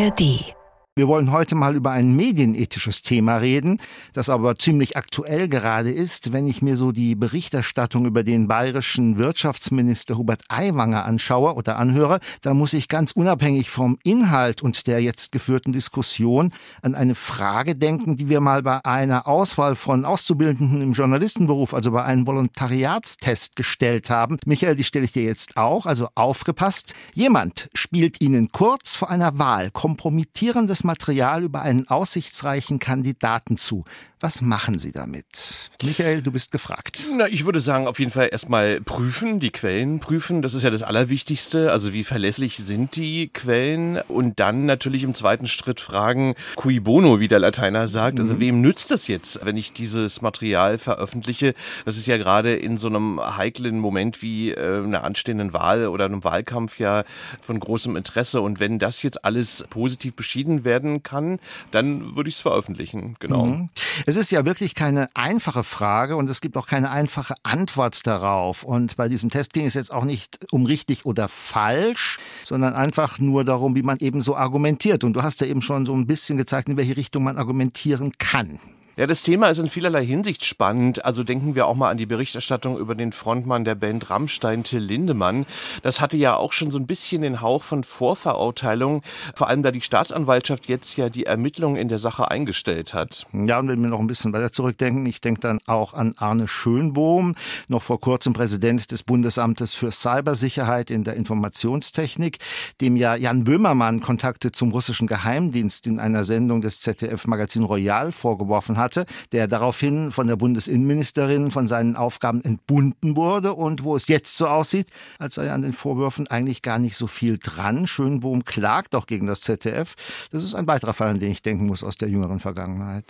ARD wir wollen heute mal über ein medienethisches Thema reden, das aber ziemlich aktuell gerade ist, wenn ich mir so die Berichterstattung über den bayerischen Wirtschaftsminister Hubert Aiwanger anschaue oder anhöre, da muss ich ganz unabhängig vom Inhalt und der jetzt geführten Diskussion an eine Frage denken, die wir mal bei einer Auswahl von Auszubildenden im Journalistenberuf, also bei einem Volontariatstest gestellt haben. Michael, die stelle ich dir jetzt auch, also aufgepasst. Jemand spielt Ihnen kurz vor einer Wahl kompromittierendes Material über einen aussichtsreichen Kandidaten zu. Was machen Sie damit? Michael, du bist gefragt. Na, ich würde sagen, auf jeden Fall erstmal prüfen, die Quellen prüfen. Das ist ja das Allerwichtigste. Also wie verlässlich sind die Quellen? Und dann natürlich im zweiten Schritt fragen, cui bono, wie der Lateiner sagt. Also mhm. wem nützt das jetzt, wenn ich dieses Material veröffentliche? Das ist ja gerade in so einem heiklen Moment wie äh, einer anstehenden Wahl oder einem Wahlkampf ja von großem Interesse. Und wenn das jetzt alles positiv beschieden werden kann, dann würde ich es veröffentlichen. Genau. Mhm. Es ist ja wirklich keine einfache Frage und es gibt auch keine einfache Antwort darauf. Und bei diesem Test ging es jetzt auch nicht um richtig oder falsch, sondern einfach nur darum, wie man eben so argumentiert. Und du hast ja eben schon so ein bisschen gezeigt, in welche Richtung man argumentieren kann. Ja, das Thema ist in vielerlei Hinsicht spannend. Also denken wir auch mal an die Berichterstattung über den Frontmann der Band Rammstein, Till Lindemann. Das hatte ja auch schon so ein bisschen den Hauch von Vorverurteilung, vor allem da die Staatsanwaltschaft jetzt ja die Ermittlungen in der Sache eingestellt hat. Ja, und wenn wir noch ein bisschen weiter zurückdenken, ich denke dann auch an Arne Schönbohm, noch vor kurzem Präsident des Bundesamtes für Cybersicherheit in der Informationstechnik, dem ja Jan Böhmermann Kontakte zum russischen Geheimdienst in einer Sendung des ZDF Magazin Royal vorgeworfen hat hatte, der daraufhin von der Bundesinnenministerin von seinen Aufgaben entbunden wurde und wo es jetzt so aussieht, als sei an den Vorwürfen eigentlich gar nicht so viel dran. Schönbohm klagt auch gegen das ZDF. Das ist ein weiterer Fall, an den ich denken muss aus der jüngeren Vergangenheit.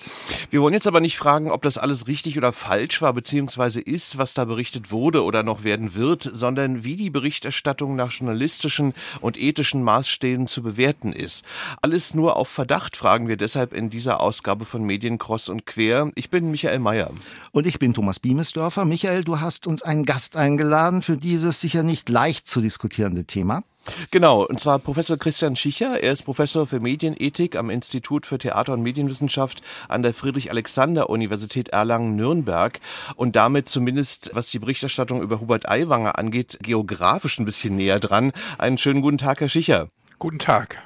Wir wollen jetzt aber nicht fragen, ob das alles richtig oder falsch war, beziehungsweise ist, was da berichtet wurde oder noch werden wird, sondern wie die Berichterstattung nach journalistischen und ethischen Maßstäben zu bewerten ist. Alles nur auf Verdacht fragen wir deshalb in dieser Ausgabe von Mediencross und quer. Ich bin Michael Mayer. Und ich bin Thomas Biemesdörfer. Michael, du hast uns einen Gast eingeladen für dieses sicher nicht leicht zu diskutierende Thema. Genau, und zwar Professor Christian Schicher. Er ist Professor für Medienethik am Institut für Theater- und Medienwissenschaft an der Friedrich-Alexander-Universität Erlangen-Nürnberg und damit zumindest, was die Berichterstattung über Hubert Aiwanger angeht, geografisch ein bisschen näher dran. Einen schönen guten Tag, Herr Schicher. Guten Tag.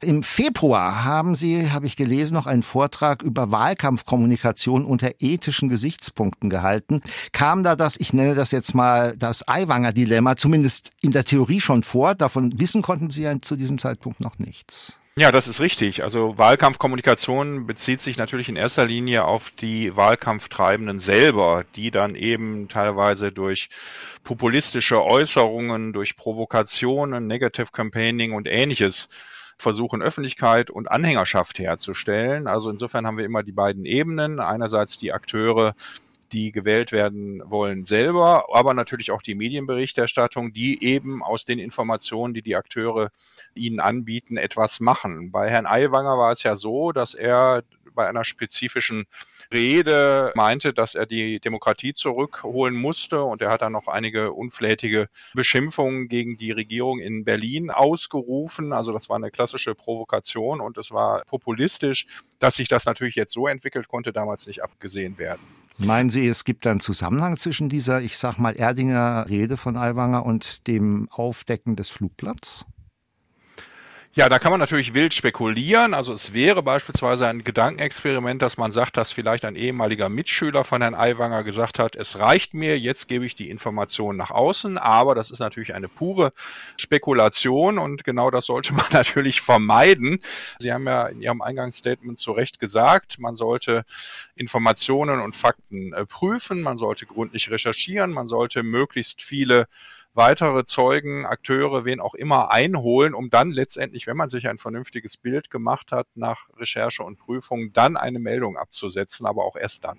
Im Februar haben Sie, habe ich gelesen, noch einen Vortrag über Wahlkampfkommunikation unter ethischen Gesichtspunkten gehalten. Kam da das, ich nenne das jetzt mal das Aiwanger-Dilemma, zumindest in der Theorie schon vor? Davon wissen konnten Sie ja zu diesem Zeitpunkt noch nichts. Ja, das ist richtig. Also Wahlkampfkommunikation bezieht sich natürlich in erster Linie auf die Wahlkampftreibenden selber, die dann eben teilweise durch populistische Äußerungen, durch Provokationen, Negative Campaigning und ähnliches versuchen, Öffentlichkeit und Anhängerschaft herzustellen. Also insofern haben wir immer die beiden Ebenen. Einerseits die Akteure, die gewählt werden wollen, selber, aber natürlich auch die Medienberichterstattung, die eben aus den Informationen, die die Akteure ihnen anbieten, etwas machen. Bei Herrn Aiwanger war es ja so, dass er bei einer spezifischen Rede meinte, dass er die Demokratie zurückholen musste und er hat dann noch einige unflätige Beschimpfungen gegen die Regierung in Berlin ausgerufen. Also das war eine klassische Provokation und es war populistisch. Dass sich das natürlich jetzt so entwickelt, konnte damals nicht abgesehen werden. Meinen Sie, es gibt einen Zusammenhang zwischen dieser, ich sag mal, Erdinger Rede von Aiwanger und dem Aufdecken des Flugplatzes? Ja, da kann man natürlich wild spekulieren. Also es wäre beispielsweise ein Gedankenexperiment, dass man sagt, dass vielleicht ein ehemaliger Mitschüler von Herrn Aiwanger gesagt hat, es reicht mir, jetzt gebe ich die Information nach außen. Aber das ist natürlich eine pure Spekulation und genau das sollte man natürlich vermeiden. Sie haben ja in Ihrem Eingangsstatement zu Recht gesagt, man sollte Informationen und Fakten äh, prüfen, man sollte gründlich recherchieren, man sollte möglichst viele weitere Zeugen, Akteure, wen auch immer einholen, um dann letztendlich, wenn man sich ein vernünftiges Bild gemacht hat, nach Recherche und Prüfung, dann eine Meldung abzusetzen, aber auch erst dann.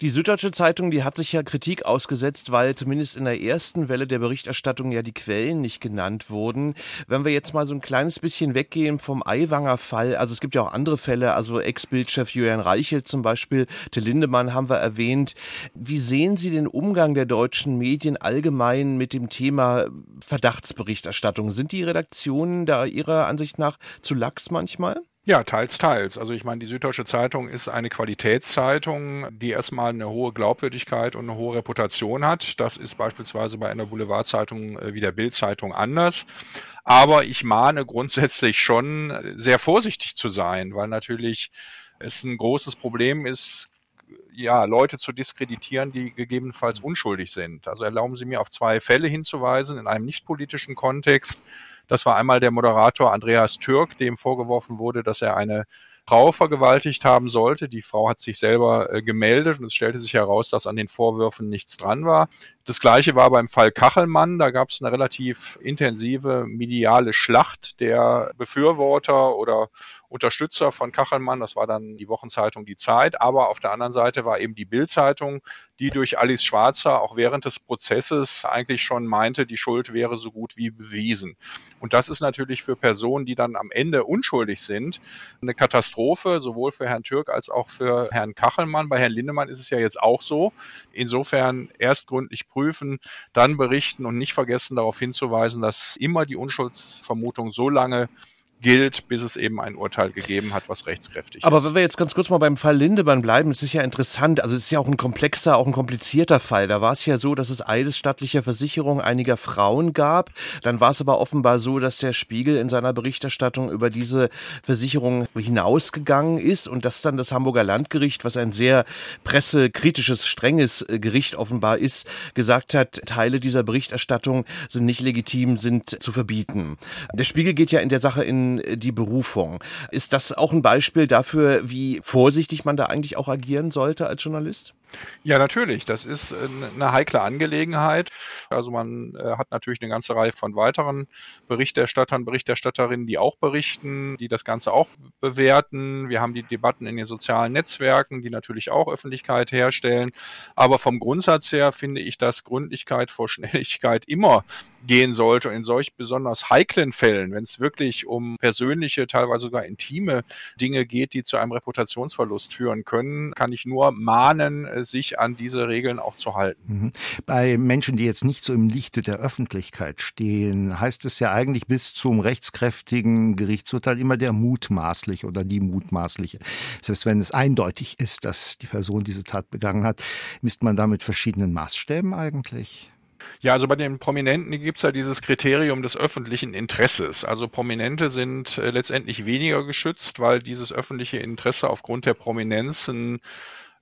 Die Süddeutsche Zeitung, die hat sich ja Kritik ausgesetzt, weil zumindest in der ersten Welle der Berichterstattung ja die Quellen nicht genannt wurden. Wenn wir jetzt mal so ein kleines bisschen weggehen vom Aiwanger Fall, also es gibt ja auch andere Fälle, also Ex-Bildchef Julian Reichelt zum Beispiel, Till Lindemann haben wir erwähnt. Wie sehen Sie den Umgang der deutschen Medien allgemein mit dem Thema Thema Verdachtsberichterstattung. Sind die Redaktionen da Ihrer Ansicht nach zu lax manchmal? Ja, teils, teils. Also ich meine, die Süddeutsche Zeitung ist eine Qualitätszeitung, die erstmal eine hohe Glaubwürdigkeit und eine hohe Reputation hat. Das ist beispielsweise bei einer Boulevardzeitung äh, wie der Bildzeitung anders. Aber ich mahne grundsätzlich schon, sehr vorsichtig zu sein, weil natürlich es ein großes Problem ist, ja, Leute zu diskreditieren, die gegebenenfalls unschuldig sind. Also erlauben Sie mir auf zwei Fälle hinzuweisen in einem nicht politischen Kontext. Das war einmal der Moderator Andreas Türk, dem vorgeworfen wurde, dass er eine Frau vergewaltigt haben sollte. Die Frau hat sich selber äh, gemeldet und es stellte sich heraus, dass an den Vorwürfen nichts dran war. Das gleiche war beim Fall Kachelmann. Da gab es eine relativ intensive mediale Schlacht der Befürworter oder Unterstützer von Kachelmann. Das war dann die Wochenzeitung Die Zeit. Aber auf der anderen Seite war eben die Bildzeitung, die durch Alice Schwarzer auch während des Prozesses eigentlich schon meinte, die Schuld wäre so gut wie bewiesen. Und das ist natürlich für Personen, die dann am Ende unschuldig sind, eine Katastrophe, sowohl für Herrn Türk als auch für Herrn Kachelmann. Bei Herrn Lindemann ist es ja jetzt auch so. Insofern erst gründlich prüfen, dann berichten und nicht vergessen darauf hinzuweisen, dass immer die Unschuldsvermutung so lange gilt, bis es eben ein Urteil gegeben hat, was rechtskräftig Aber ist. Aber wenn wir jetzt ganz kurz mal beim Fall Lindemann bleiben, es ist ja interessant, also es ist ja auch ein komplexer, auch ein komplizierter Fall. Da war es ja so, dass es eidesstattliche Versicherungen einiger Frauen gab. Dann war es aber offenbar so, dass der Spiegel in seiner Berichterstattung über diese Versicherung hinausgegangen ist und dass dann das Hamburger Landgericht, was ein sehr pressekritisches, strenges äh, Gericht offenbar ist, gesagt hat, Teile dieser Berichterstattung sind nicht legitim, sind zu verbieten. Der Spiegel geht ja in der Sache in die Berufung. Ist das auch ein Beispiel dafür, wie vorsichtig man da eigentlich auch agieren sollte als Journalist? Ja, natürlich. Das ist eine heikle Angelegenheit. Also man äh, hat natürlich eine ganze Reihe von weiteren Berichterstattern, Berichterstatterinnen, die auch berichten, die das Ganze auch bewerten. Wir haben die Debatten in den sozialen Netzwerken, die natürlich auch Öffentlichkeit herstellen. Aber vom Grundsatz her finde ich, dass Gründlichkeit vor Schnelligkeit immer gehen sollte. Und in solch besonders heiklen Fällen, wenn es wirklich um persönliche, teilweise sogar intime Dinge geht, die zu einem Reputationsverlust führen können, kann ich nur mahnen, sich an diese Regeln auch zu halten. Mhm. Bei Menschen, die jetzt nicht so im Lichte der Öffentlichkeit stehen, heißt es ja eigentlich bis zum rechtskräftigen Gerichtsurteil immer der mutmaßlich oder die mutmaßliche. Selbst wenn es eindeutig ist, dass die Person diese Tat begangen hat, misst man da mit verschiedenen Maßstäben eigentlich? Ja, also bei den Prominenten gibt es ja dieses Kriterium des öffentlichen Interesses. Also Prominente sind äh, letztendlich weniger geschützt, weil dieses öffentliche Interesse aufgrund der Prominenzen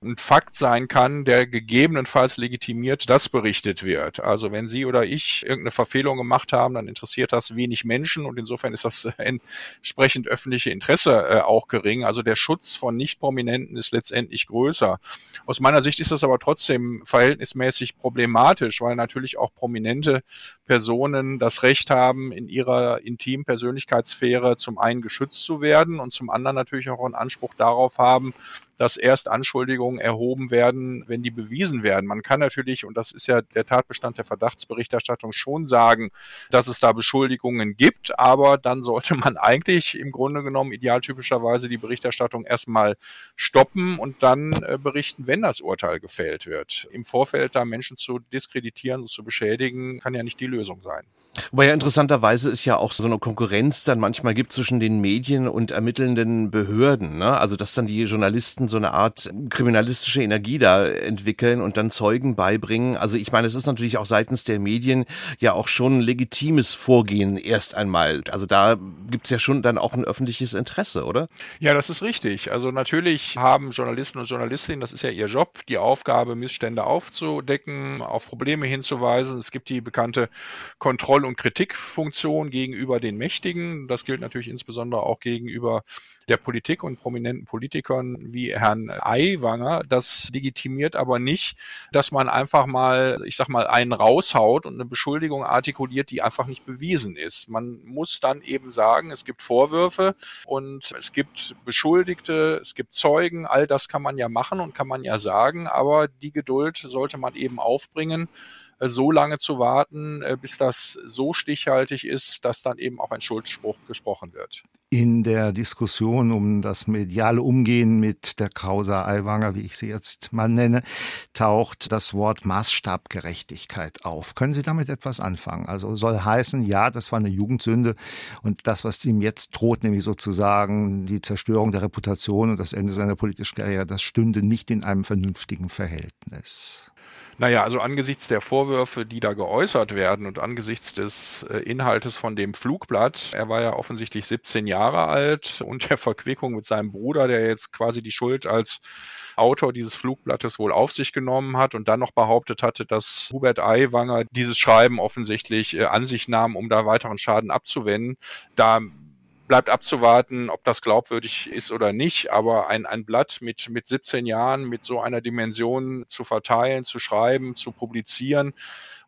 ein Fakt sein kann, der gegebenenfalls legitimiert, dass berichtet wird. Also wenn Sie oder ich irgendeine Verfehlung gemacht haben, dann interessiert das wenig Menschen und insofern ist das entsprechend öffentliche Interesse äh, auch gering. Also der Schutz von Nicht-Prominenten ist letztendlich größer. Aus meiner Sicht ist das aber trotzdem verhältnismäßig problematisch, weil natürlich auch prominente Personen das Recht haben, in ihrer intimen Persönlichkeitssphäre zum einen geschützt zu werden und zum anderen natürlich auch einen Anspruch darauf haben, dass erst Anschuldigungen erhoben werden, wenn die bewiesen werden. Man kann natürlich, und das ist ja der Tatbestand der Verdachtsberichterstattung, schon sagen, dass es da Beschuldigungen gibt, aber dann sollte man eigentlich im Grunde genommen idealtypischerweise die Berichterstattung erstmal stoppen und dann äh, berichten, wenn das Urteil gefällt wird. Im Vorfeld da Menschen zu diskreditieren und zu beschädigen, kann ja nicht die Lösung sein. Wobei ja interessanterweise es ja auch so eine Konkurrenz dann manchmal gibt zwischen den Medien und ermittelnden Behörden. Ne? Also dass dann die Journalisten so eine Art kriminalistische Energie da entwickeln und dann Zeugen beibringen. Also ich meine, es ist natürlich auch seitens der Medien ja auch schon ein legitimes Vorgehen erst einmal. Also da gibt's ja schon dann auch ein öffentliches Interesse, oder? Ja, das ist richtig. Also natürlich haben Journalisten und Journalistinnen, das ist ja ihr Job, die Aufgabe, Missstände aufzudecken, auf Probleme hinzuweisen. Es gibt die bekannte Kontroll- und Kritikfunktion gegenüber den Mächtigen. Das gilt natürlich insbesondere auch gegenüber der Politik und prominenten Politikern wie Herrn Aiwanger. Das legitimiert aber nicht, dass man einfach mal, ich sag mal, einen raushaut und eine Beschuldigung artikuliert, die einfach nicht bewiesen ist. Man muss dann eben sagen, es gibt Vorwürfe und es gibt Beschuldigte, es gibt Zeugen, all das kann man ja machen und kann man ja sagen, aber die Geduld sollte man eben aufbringen so lange zu warten, äh, bis das so stichhaltig ist, dass dann eben auch ein Schuldspruch gesprochen wird. In der Diskussion um das mediale Umgehen mit der Causa Aiwanger, wie ich sie jetzt mal nenne, taucht das Wort Maßstabgerechtigkeit auf. Können Sie damit etwas anfangen? Also soll heißen, ja, das war eine Jugendsünde und das, was ihm jetzt droht, nämlich sozusagen die Zerstörung der Reputation und das Ende seiner politischen Karriere, das stünde nicht in einem vernünftigen Verhältnis. Naja, also angesichts der Vorwürfe, die da geäußert werden und angesichts des äh, Inhaltes von dem Flugblatt, er war ja offensichtlich 17 Jahre alt und der Verquickung mit seinem Bruder, der jetzt quasi die Schuld als Autor dieses Flugblattes wohl auf sich genommen hat und dann noch behauptet hatte, dass Hubert Aiwanger dieses Schreiben offensichtlich äh, an sich nahm, um da weiteren Schaden abzuwenden. Da bleibt abzuwarten, ob das glaubwürdig ist oder nicht. Aber ein, ein Blatt mit, mit 17 Jahren, mit so einer Dimension zu verteilen, zu schreiben, zu publizieren,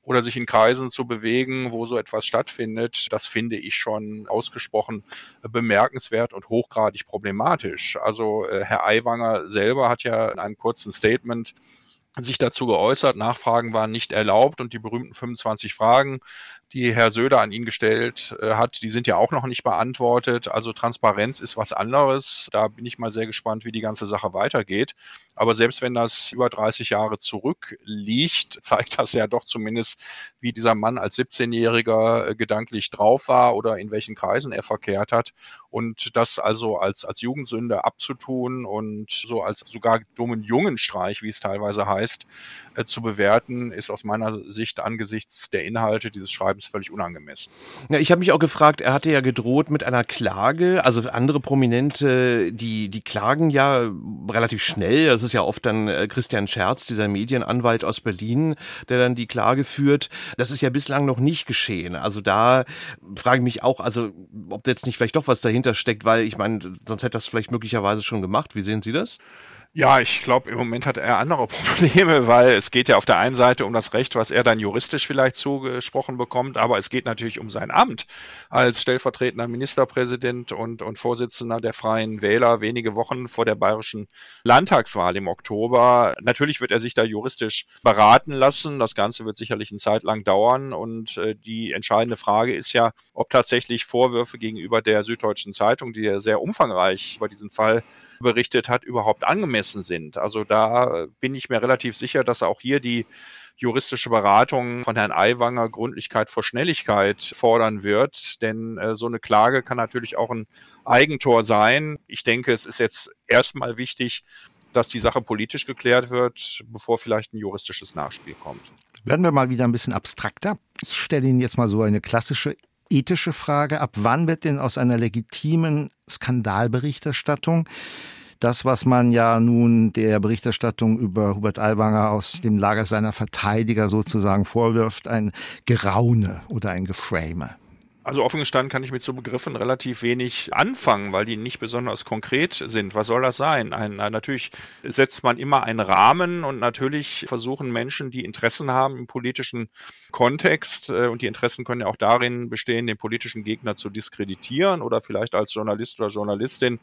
oder sich in Kreisen zu bewegen, wo so etwas stattfindet, das finde ich schon ausgesprochen bemerkenswert und hochgradig problematisch. Also äh, Herr Aiwanger selber hat ja in einem kurzen Statement sich dazu geäußert. Nachfragen waren nicht erlaubt und die berühmten 25 Fragen, die Herr Söder an ihn gestellt äh, hat, die sind ja auch noch nicht beantwortet. Also Transparenz ist was anderes. Da bin ich mal sehr gespannt, wie die ganze Sache weitergeht. Aber selbst wenn das über 30 Jahre zurückliegt, zeigt das ja doch zumindest, wie dieser Mann als 17-Jähriger äh, gedanklich drauf war oder in welchen Kreisen er verkehrt hat. Und das also als, als Jugendsünde abzutun und so als sogar dummen Jungenstreich, wie es teilweise heißt, äh, zu bewerten, ist aus meiner Sicht angesichts der Inhalte dieses Schreibens völlig unangemessen. Ja, ich habe mich auch gefragt, er hatte ja gedroht mit einer Klage, also andere Prominente, die, die klagen ja relativ schnell, das ist ja oft dann äh, Christian Scherz, dieser Medienanwalt aus Berlin, der dann die Klage führt. Das ist ja bislang noch nicht geschehen. Also da frage ich mich auch, also ob jetzt nicht vielleicht doch was dahinter steckt, weil ich meine, sonst hätte das vielleicht möglicherweise schon gemacht. Wie sehen Sie das? Ja, ich glaube, im Moment hat er andere Probleme, weil es geht ja auf der einen Seite um das Recht, was er dann juristisch vielleicht zugesprochen bekommt, aber es geht natürlich um sein Amt als stellvertretender Ministerpräsident und, und Vorsitzender der Freien Wähler wenige Wochen vor der bayerischen Landtagswahl im Oktober. Natürlich wird er sich da juristisch beraten lassen. Das Ganze wird sicherlich eine Zeit lang dauern und äh, die entscheidende Frage ist ja, ob tatsächlich Vorwürfe gegenüber der Süddeutschen Zeitung, die ja sehr umfangreich über diesen Fall berichtet hat, überhaupt angemessen sind. Also da bin ich mir relativ sicher, dass auch hier die juristische Beratung von Herrn Aiwanger Gründlichkeit vor Schnelligkeit fordern wird. Denn äh, so eine Klage kann natürlich auch ein Eigentor sein. Ich denke, es ist jetzt erstmal wichtig, dass die Sache politisch geklärt wird, bevor vielleicht ein juristisches Nachspiel kommt. Werden wir mal wieder ein bisschen abstrakter. Ich stelle Ihnen jetzt mal so eine klassische ethische Frage. Ab wann wird denn aus einer legitimen Skandalberichterstattung das, was man ja nun der Berichterstattung über Hubert Aiwanger aus dem Lager seiner Verteidiger sozusagen vorwirft, ein Geraune oder ein Geframe? Also offen gestanden kann ich mit so Begriffen relativ wenig anfangen, weil die nicht besonders konkret sind. Was soll das sein? Ein, natürlich setzt man immer einen Rahmen und natürlich versuchen Menschen, die Interessen haben im politischen Kontext, äh, und die Interessen können ja auch darin bestehen, den politischen Gegner zu diskreditieren oder vielleicht als Journalist oder Journalistin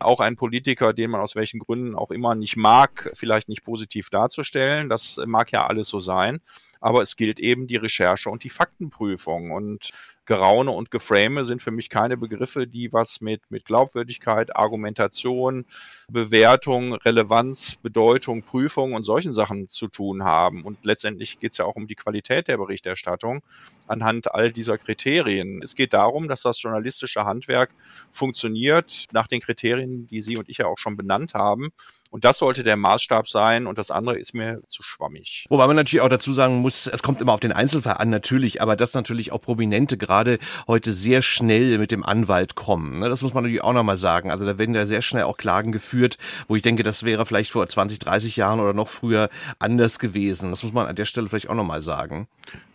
auch einen Politiker, den man aus welchen Gründen auch immer nicht mag, vielleicht nicht positiv darzustellen. Das mag ja alles so sein. Aber es gilt eben die Recherche und die Faktenprüfung. Und Geraune und Geframe sind für mich keine Begriffe, die was mit, mit Glaubwürdigkeit, Argumentation, Bewertung, Relevanz, Bedeutung, Prüfung und solchen Sachen zu tun haben. Und letztendlich geht es ja auch um die Qualität der Berichterstattung anhand all dieser Kriterien. Es geht darum, dass das journalistische Handwerk funktioniert nach den Kriterien, die Sie und ich ja auch schon benannt haben. Und das sollte der Maßstab sein und das andere ist mir zu schwammig. Wobei man natürlich auch dazu sagen muss, es kommt immer auf den Einzelfall an, natürlich, aber dass natürlich auch Prominente gerade heute sehr schnell mit dem Anwalt kommen. Ne? Das muss man natürlich auch nochmal sagen. Also da werden ja sehr schnell auch Klagen geführt, wo ich denke, das wäre vielleicht vor 20, 30 Jahren oder noch früher anders gewesen. Das muss man an der Stelle vielleicht auch nochmal sagen.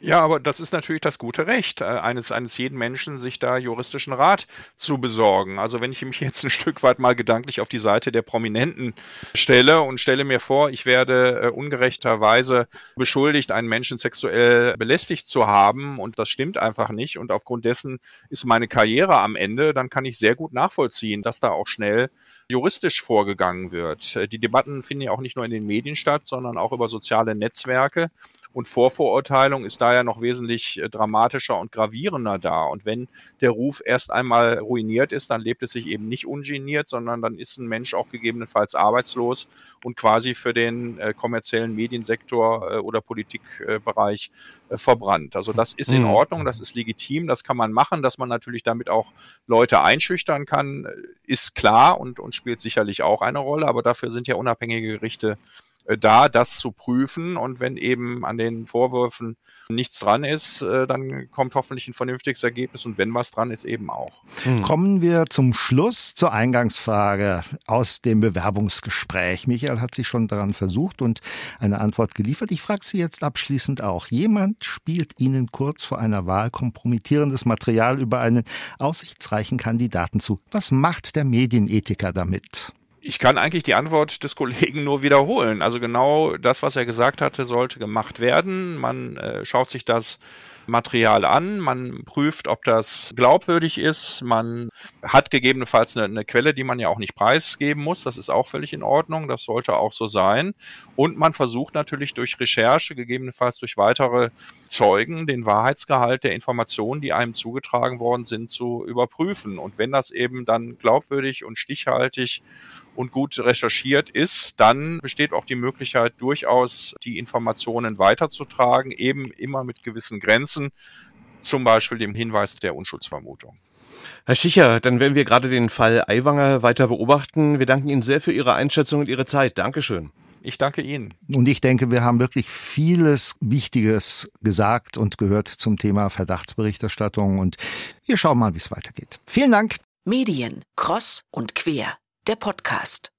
Ja, aber das ist natürlich das gute Recht äh, eines, eines jeden Menschen, sich da juristischen Rat zu besorgen. Also wenn ich mich jetzt ein Stück weit mal gedanklich auf die Seite der Prominenten stelle und stelle mir vor, ich werde äh, ungerechterweise beschuldigt, einen Menschen sexuell belästigt zu haben und das stimmt einfach nicht und aufgrund dessen ist meine Karriere am Ende, dann kann ich sehr gut nachvollziehen, dass da auch schnell juristisch vorgegangen wird. Äh, die Debatten finden ja auch nicht nur in den Medien statt, sondern auch über soziale Netzwerke. Und Vorverurteilung ist daher noch wesentlich äh, dramatischer und gravierender da. Und wenn der Ruf erst einmal ruiniert ist, dann lebt es sich eben nicht ungeniert, sondern dann ist ein Mensch auch gegebenenfalls arbeitslos und quasi für den äh, kommerziellen Mediensektor äh, oder Politikbereich äh, verbrannt. Also das ist in mhm. Ordnung, das ist legitim, das kann man machen, dass man natürlich damit auch Leute einschüchtern kann, ist klar und, und spielt sicherlich auch eine Rolle, aber dafür sind ja unabhängige Gerichte da, das zu prüfen. Und wenn eben an den Vorwürfen nichts dran ist, äh, dann kommt hoffentlich ein vernünftiges Ergebnis. Und wenn was dran ist, eben auch. Hm. Kommen wir zum Schluss zur Eingangsfrage aus dem Bewerbungsgespräch. Michael hat sich schon daran versucht und eine Antwort geliefert. Ich frage Sie jetzt abschließend auch. Jemand spielt Ihnen kurz vor einer Wahl kompromittierendes Material über einen aussichtsreichen Kandidaten zu. Was macht der Medienethiker damit? Ich kann eigentlich die Antwort des Kollegen nur wiederholen. Also genau das, was er gesagt hatte, sollte gemacht werden. Man äh, schaut sich das Material an, man prüft, ob das glaubwürdig ist, man hat gegebenenfalls eine, eine, Quelle, die man ja auch nicht preisgeben muss, das ist auch völlig in Ordnung, das sollte auch so sein. Und man versucht natürlich durch Recherche, gegebenenfalls durch weitere Zeugen, den Wahrheitsgehalt der Informationen, die einem zugetragen worden sind, zu überprüfen. Und wenn das eben dann glaubwürdig und stichhaltig und gut recherchiert ist, dann besteht auch die Möglichkeit, durchaus die Informationen weiterzutragen, eben immer mit gewissen Grenzen, zum Beispiel dem Hinweis der Unschuldsvermutung. Herr Schicher, dann werden wir gerade den Fall Aiwanger weiter beobachten. Wir danken Ihnen sehr für Ihre Einschätzung und Ihre Zeit. Dankeschön. Ich danke Ihnen. Und ich denke, wir haben wirklich vieles Wichtiges gesagt und gehört zum Thema Verdachtsberichterstattung. Und wir schauen mal, wie es weitergeht. Vielen Dank. Medien, Cross und Quer der Podcast.